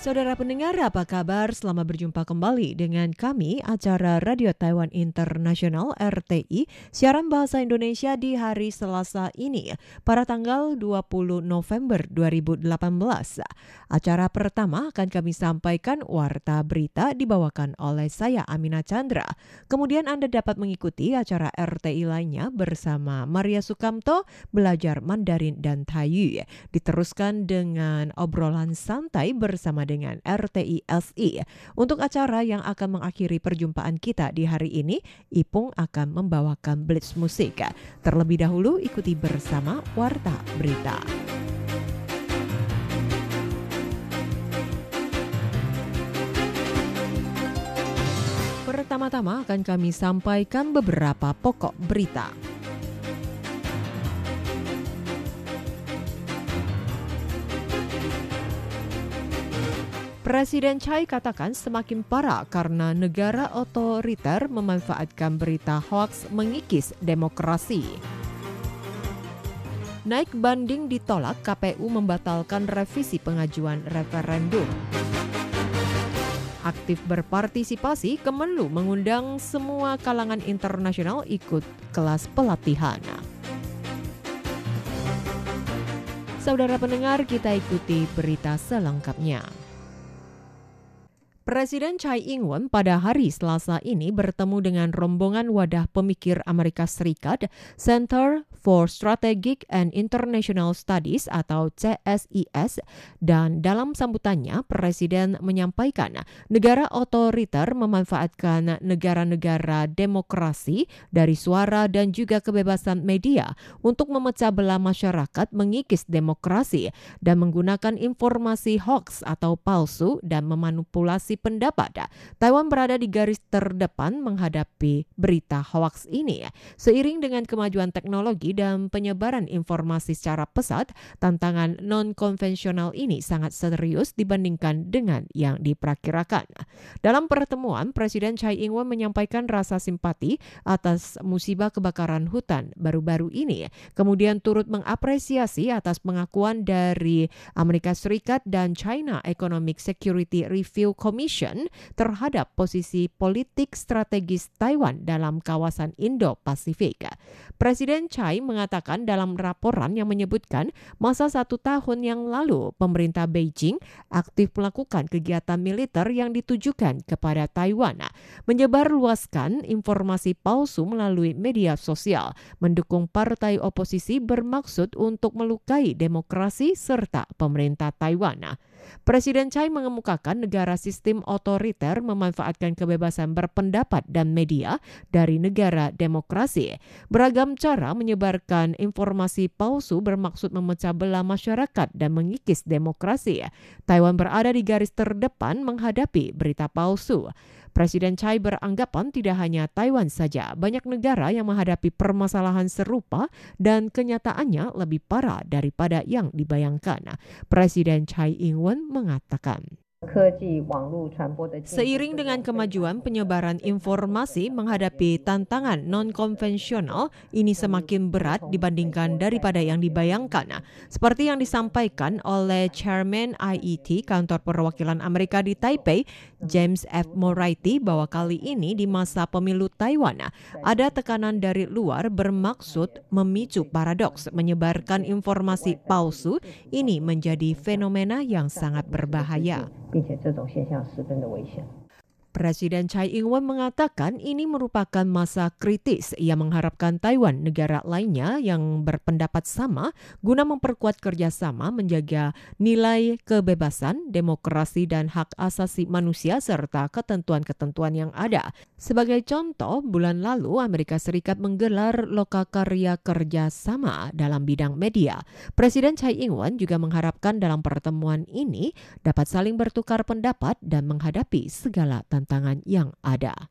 Saudara pendengar, apa kabar? Selamat berjumpa kembali dengan kami acara Radio Taiwan Internasional RTI siaran bahasa Indonesia di hari Selasa ini pada tanggal 20 November 2018. Acara pertama akan kami sampaikan warta berita dibawakan oleh saya Amina Chandra. Kemudian Anda dapat mengikuti acara RTI lainnya bersama Maria Sukamto belajar Mandarin dan Taiyu. Diteruskan dengan obrolan santai bersama dengan RTI SI. Untuk acara yang akan mengakhiri perjumpaan kita di hari ini, Ipung akan membawakan blitz musik. Terlebih dahulu ikuti bersama Warta Berita. Pertama-tama akan kami sampaikan beberapa pokok berita. Presiden Chai katakan semakin parah karena negara otoriter memanfaatkan berita hoaks mengikis demokrasi. Naik banding ditolak, KPU membatalkan revisi pengajuan referendum. Aktif berpartisipasi, Kemenlu mengundang semua kalangan internasional ikut kelas pelatihan. Saudara pendengar, kita ikuti berita selengkapnya. Presiden Chai Ing-wen pada hari Selasa ini bertemu dengan rombongan wadah pemikir Amerika Serikat Center for Strategic and International Studies atau CSIS dan dalam sambutannya Presiden menyampaikan negara otoriter memanfaatkan negara-negara demokrasi dari suara dan juga kebebasan media untuk memecah belah masyarakat mengikis demokrasi dan menggunakan informasi hoax atau palsu dan memanipulasi pendapat. Taiwan berada di garis terdepan menghadapi berita hoax ini. Seiring dengan kemajuan teknologi dan penyebaran informasi secara pesat, tantangan non-konvensional ini sangat serius dibandingkan dengan yang diperkirakan. Dalam pertemuan, Presiden Chai Ing-wen menyampaikan rasa simpati atas musibah kebakaran hutan baru-baru ini, kemudian turut mengapresiasi atas pengakuan dari Amerika Serikat dan China Economic Security Review Commission terhadap posisi politik strategis Taiwan dalam kawasan Indo-Pasifik. Presiden Chai mengatakan dalam laporan yang menyebutkan masa satu tahun yang lalu pemerintah Beijing aktif melakukan kegiatan militer yang ditujukan kepada Taiwan, menyebarluaskan informasi palsu melalui media sosial, mendukung partai oposisi bermaksud untuk melukai demokrasi serta pemerintah Taiwan. Presiden Chai mengemukakan negara sistem otoriter memanfaatkan kebebasan berpendapat dan media dari negara demokrasi. Beragam cara menyebarkan informasi palsu bermaksud memecah belah masyarakat dan mengikis demokrasi. Taiwan berada di garis terdepan menghadapi berita palsu. Presiden Chai beranggapan tidak hanya Taiwan saja, banyak negara yang menghadapi permasalahan serupa dan kenyataannya lebih parah daripada yang dibayangkan. Presiden Chai Ing-wen mengatakan. Seiring dengan kemajuan penyebaran informasi menghadapi tantangan non-konvensional, ini semakin berat dibandingkan daripada yang dibayangkan. Seperti yang disampaikan oleh Chairman IET, Kantor Perwakilan Amerika di Taipei, James F. Moriarty, bahwa kali ini di masa pemilu Taiwan, ada tekanan dari luar bermaksud memicu paradoks, menyebarkan informasi palsu, ini menjadi fenomena yang sangat berbahaya. 并且这种现象十分的危险。Presiden Chai Ing-wen mengatakan ini merupakan masa kritis. Ia mengharapkan Taiwan, negara lainnya yang berpendapat sama, guna memperkuat kerjasama menjaga nilai kebebasan, demokrasi, dan hak asasi manusia serta ketentuan-ketentuan yang ada. Sebagai contoh, bulan lalu Amerika Serikat menggelar lokakarya kerjasama dalam bidang media. Presiden Chai Ing-wen juga mengharapkan dalam pertemuan ini dapat saling bertukar pendapat dan menghadapi segala tantangan tantangan yang ada.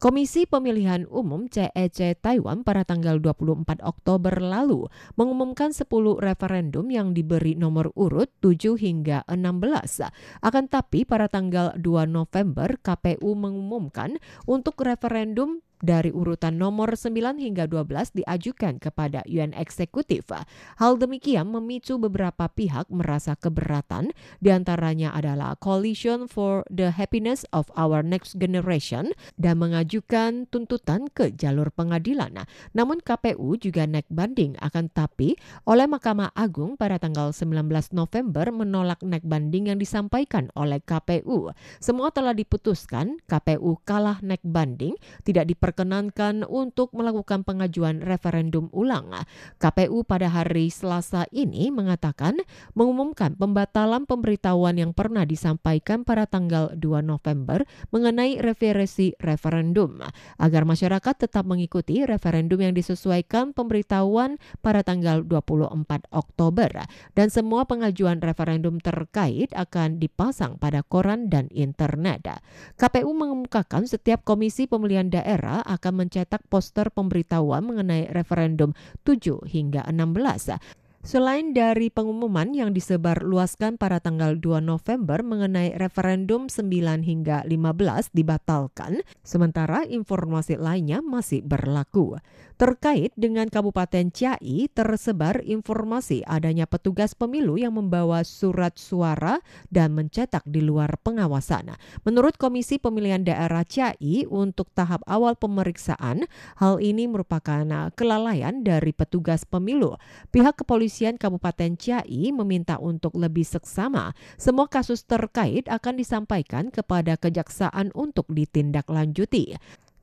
Komisi Pemilihan Umum CEC Taiwan pada tanggal 24 Oktober lalu mengumumkan 10 referendum yang diberi nomor urut 7 hingga 16. Akan tapi pada tanggal 2 November KPU mengumumkan untuk referendum dari urutan nomor 9 hingga 12 diajukan kepada UN Eksekutif. Hal demikian memicu beberapa pihak merasa keberatan, di antaranya adalah Coalition for the Happiness of Our Next Generation dan mengajukan tuntutan ke jalur pengadilan. Namun KPU juga naik banding akan tapi oleh Mahkamah Agung pada tanggal 19 November menolak naik banding yang disampaikan oleh KPU. Semua telah diputuskan, KPU kalah naik banding, tidak diper diperkenankan untuk melakukan pengajuan referendum ulang. KPU pada hari Selasa ini mengatakan mengumumkan pembatalan pemberitahuan yang pernah disampaikan pada tanggal 2 November mengenai referensi referendum agar masyarakat tetap mengikuti referendum yang disesuaikan pemberitahuan pada tanggal 24 Oktober dan semua pengajuan referendum terkait akan dipasang pada koran dan internet. KPU mengemukakan setiap komisi pemilihan daerah akan mencetak poster pemberitahuan mengenai referendum 7 hingga 16 Selain dari pengumuman yang disebar luaskan pada tanggal 2 November mengenai referendum 9 hingga 15 dibatalkan, sementara informasi lainnya masih berlaku. Terkait dengan Kabupaten Ciai, tersebar informasi adanya petugas pemilu yang membawa surat suara dan mencetak di luar pengawasan. Menurut Komisi Pemilihan Daerah Ciai, untuk tahap awal pemeriksaan, hal ini merupakan kelalaian dari petugas pemilu. Pihak kepolisian Kabupaten Ciai meminta untuk lebih seksama. Semua kasus terkait akan disampaikan kepada kejaksaan untuk ditindaklanjuti.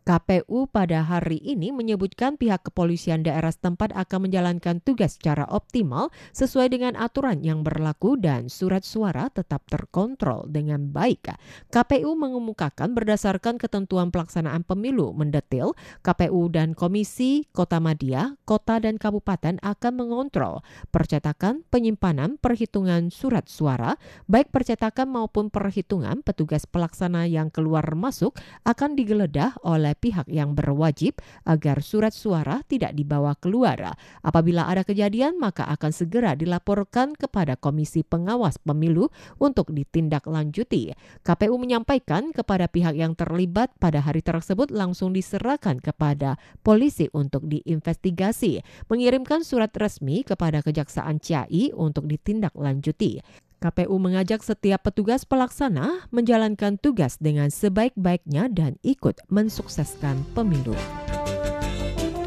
KPU pada hari ini menyebutkan pihak kepolisian daerah setempat akan menjalankan tugas secara optimal sesuai dengan aturan yang berlaku dan surat suara tetap terkontrol dengan baik. KPU mengemukakan berdasarkan ketentuan pelaksanaan pemilu mendetil, KPU dan Komisi Kota Madia, Kota dan Kabupaten akan mengontrol percetakan, penyimpanan, perhitungan surat suara, baik percetakan maupun perhitungan petugas pelaksana yang keluar masuk akan digeledah oleh pihak yang berwajib agar surat suara tidak dibawa keluar. Apabila ada kejadian, maka akan segera dilaporkan kepada Komisi Pengawas Pemilu untuk ditindaklanjuti. KPU menyampaikan kepada pihak yang terlibat pada hari tersebut langsung diserahkan kepada polisi untuk diinvestigasi, mengirimkan surat resmi kepada Kejaksaan Ciai untuk ditindaklanjuti. KPU mengajak setiap petugas pelaksana menjalankan tugas dengan sebaik-baiknya dan ikut mensukseskan pemilu.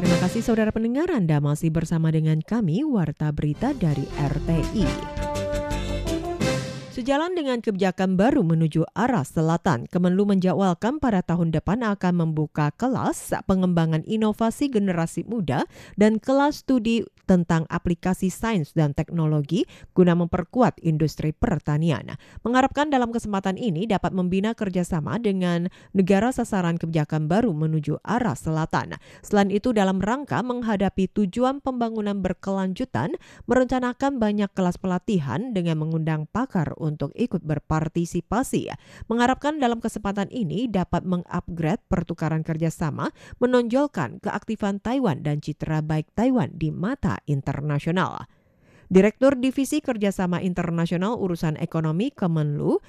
Terima kasih saudara pendengar Anda masih bersama dengan kami Warta Berita dari RTI. Sejalan dengan kebijakan baru menuju arah selatan, Kemenlu menjawabkan pada tahun depan akan membuka kelas pengembangan inovasi generasi muda dan kelas studi tentang aplikasi sains dan teknologi guna memperkuat industri pertanian. Mengharapkan dalam kesempatan ini dapat membina kerjasama dengan negara sasaran kebijakan baru menuju arah selatan. Selain itu, dalam rangka menghadapi tujuan pembangunan berkelanjutan, merencanakan banyak kelas pelatihan dengan mengundang pakar untuk ikut berpartisipasi. Mengharapkan dalam kesempatan ini dapat mengupgrade pertukaran kerjasama, menonjolkan keaktifan Taiwan dan citra baik Taiwan di mata internasional. Direktur Divisi Kerjasama Internasional Urusan Ekonomi Kemenlu,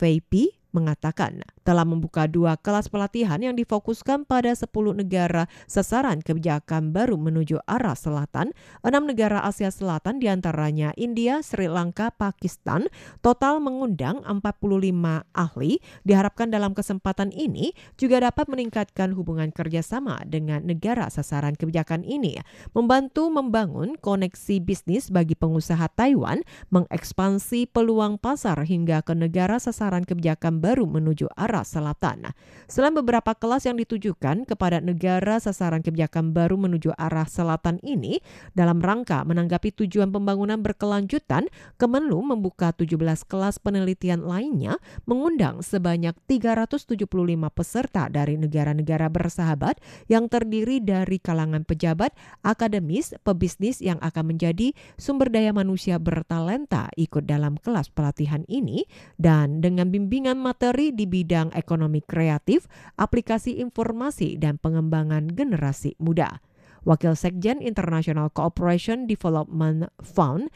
Pi, mengatakan telah membuka dua kelas pelatihan yang difokuskan pada 10 negara sasaran kebijakan baru menuju arah selatan, enam negara Asia Selatan di antaranya India, Sri Lanka, Pakistan, total mengundang 45 ahli. Diharapkan dalam kesempatan ini juga dapat meningkatkan hubungan kerjasama dengan negara sasaran kebijakan ini, membantu membangun koneksi bisnis bagi pengusaha Taiwan, mengekspansi peluang pasar hingga ke negara sasaran kebijakan baru menuju arah selatan. Selain beberapa kelas yang ditujukan kepada negara sasaran kebijakan baru menuju arah selatan ini, dalam rangka menanggapi tujuan pembangunan berkelanjutan, Kemenlu membuka 17 kelas penelitian lainnya, mengundang sebanyak 375 peserta dari negara-negara bersahabat yang terdiri dari kalangan pejabat, akademis, pebisnis yang akan menjadi sumber daya manusia bertalenta ikut dalam kelas pelatihan ini dan dengan bimbingan materi materi di bidang ekonomi kreatif, aplikasi informasi, dan pengembangan generasi muda. Wakil Sekjen International Cooperation Development Fund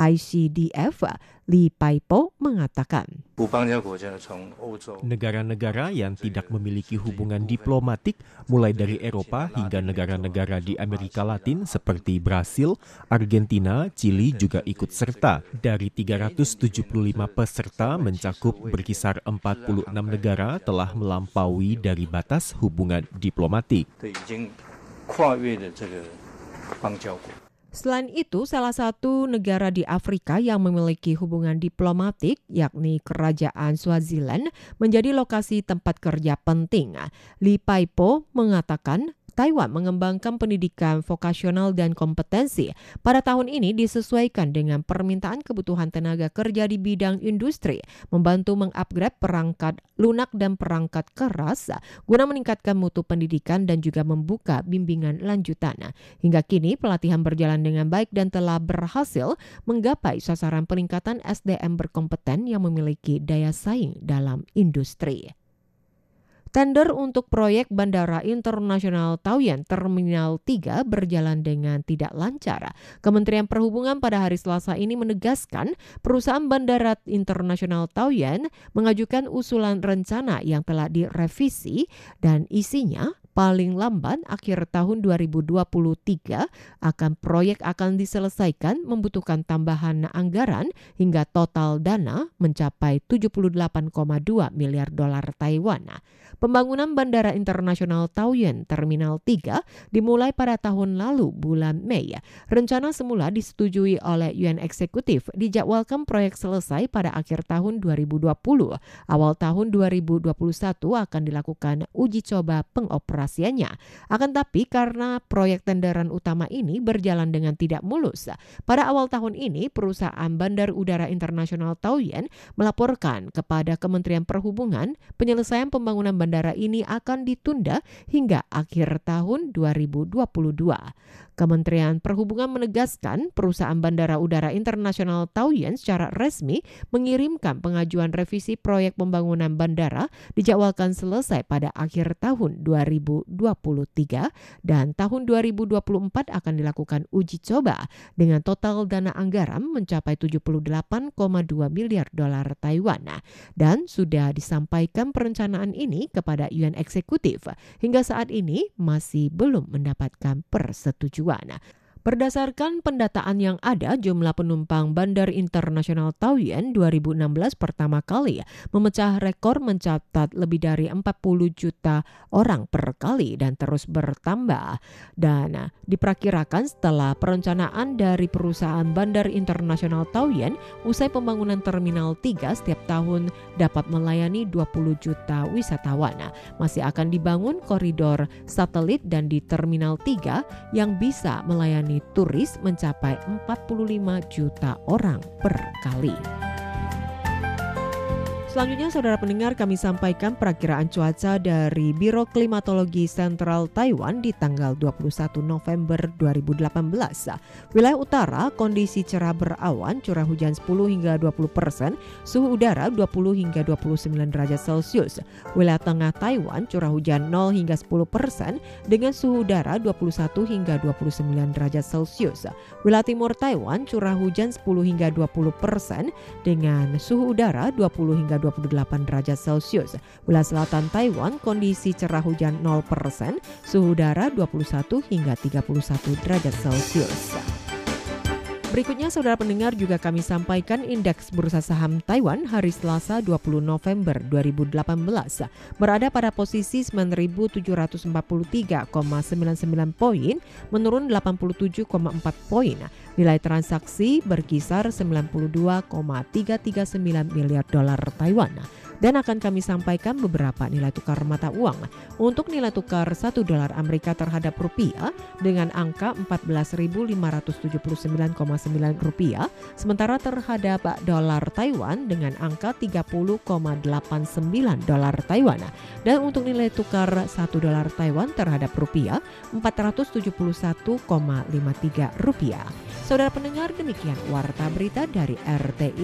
ICDF, Li Paipo mengatakan. Negara-negara yang tidak memiliki hubungan diplomatik mulai dari Eropa hingga negara-negara di Amerika Latin seperti Brasil, Argentina, Chili juga ikut serta. Dari 375 peserta mencakup berkisar 46 negara telah melampaui dari batas hubungan diplomatik. Selain itu, salah satu negara di Afrika yang memiliki hubungan diplomatik, yakni Kerajaan Swaziland, menjadi lokasi tempat kerja penting. Li Paipo mengatakan Taiwan mengembangkan pendidikan vokasional dan kompetensi pada tahun ini disesuaikan dengan permintaan kebutuhan tenaga kerja di bidang industri, membantu mengupgrade perangkat lunak dan perangkat keras guna meningkatkan mutu pendidikan dan juga membuka bimbingan lanjutan. Hingga kini pelatihan berjalan dengan baik dan telah berhasil menggapai sasaran peningkatan SDM berkompeten yang memiliki daya saing dalam industri. Tender untuk proyek Bandara Internasional Taoyuan Terminal 3 berjalan dengan tidak lancar. Kementerian Perhubungan pada hari Selasa ini menegaskan perusahaan Bandara Internasional Taoyuan mengajukan usulan rencana yang telah direvisi dan isinya paling lambat akhir tahun 2023 akan proyek akan diselesaikan membutuhkan tambahan anggaran hingga total dana mencapai 78,2 miliar dolar Taiwan. Pembangunan Bandara Internasional Taoyuan Terminal 3 dimulai pada tahun lalu bulan Mei. Rencana semula disetujui oleh UN Eksekutif dijadwalkan proyek selesai pada akhir tahun 2020. Awal tahun 2021 akan dilakukan uji coba pengoperasiannya. Akan tapi karena proyek tenderan utama ini berjalan dengan tidak mulus, pada awal tahun ini perusahaan Bandar Udara Internasional Taoyuan melaporkan kepada Kementerian Perhubungan penyelesaian pembangunan bandara bandara ini akan ditunda hingga akhir tahun 2022. Kementerian Perhubungan menegaskan perusahaan Bandara Udara Internasional Taoyuan secara resmi mengirimkan pengajuan revisi proyek pembangunan bandara dijadwalkan selesai pada akhir tahun 2023 dan tahun 2024 akan dilakukan uji coba dengan total dana anggaran mencapai 78,2 miliar dolar Taiwan dan sudah disampaikan perencanaan ini kepada UN Eksekutif. Hingga saat ini masih belum mendapatkan persetujuan. peruana. Berdasarkan pendataan yang ada, jumlah penumpang Bandar Internasional Taoyuan 2016 pertama kali memecah rekor mencatat lebih dari 40 juta orang per kali dan terus bertambah. Dan diperkirakan setelah perencanaan dari perusahaan Bandar Internasional Taoyuan, usai pembangunan Terminal 3 setiap tahun dapat melayani 20 juta wisatawan. Masih akan dibangun koridor satelit dan di Terminal 3 yang bisa melayani turis mencapai 45 juta orang per kali. Selanjutnya saudara pendengar kami sampaikan perakiraan cuaca dari Biro Klimatologi Sentral Taiwan di tanggal 21 November 2018. Wilayah utara kondisi cerah berawan, curah hujan 10 hingga 20 persen, suhu udara 20 hingga 29 derajat Celcius. Wilayah tengah Taiwan curah hujan 0 hingga 10 persen dengan suhu udara 21 hingga 29 derajat Celcius. Wilayah timur Taiwan curah hujan 10 hingga 20 persen dengan suhu udara 20 hingga 28 derajat Celcius. Wilayah selatan Taiwan kondisi cerah hujan 0%, suhu udara 21 hingga 31 derajat Celcius. Berikutnya saudara pendengar juga kami sampaikan indeks bursa saham Taiwan hari Selasa 20 November 2018 berada pada posisi 9.743,99 poin menurun 87,4 poin. Nilai transaksi berkisar 92,339 miliar dolar Taiwan dan akan kami sampaikan beberapa nilai tukar mata uang. Untuk nilai tukar 1 dolar Amerika terhadap rupiah dengan angka 14.579,9 rupiah, sementara terhadap dolar Taiwan dengan angka 30,89 dolar Taiwan. Dan untuk nilai tukar 1 dolar Taiwan terhadap rupiah 471,53 rupiah. Saudara pendengar demikian warta berita dari RTI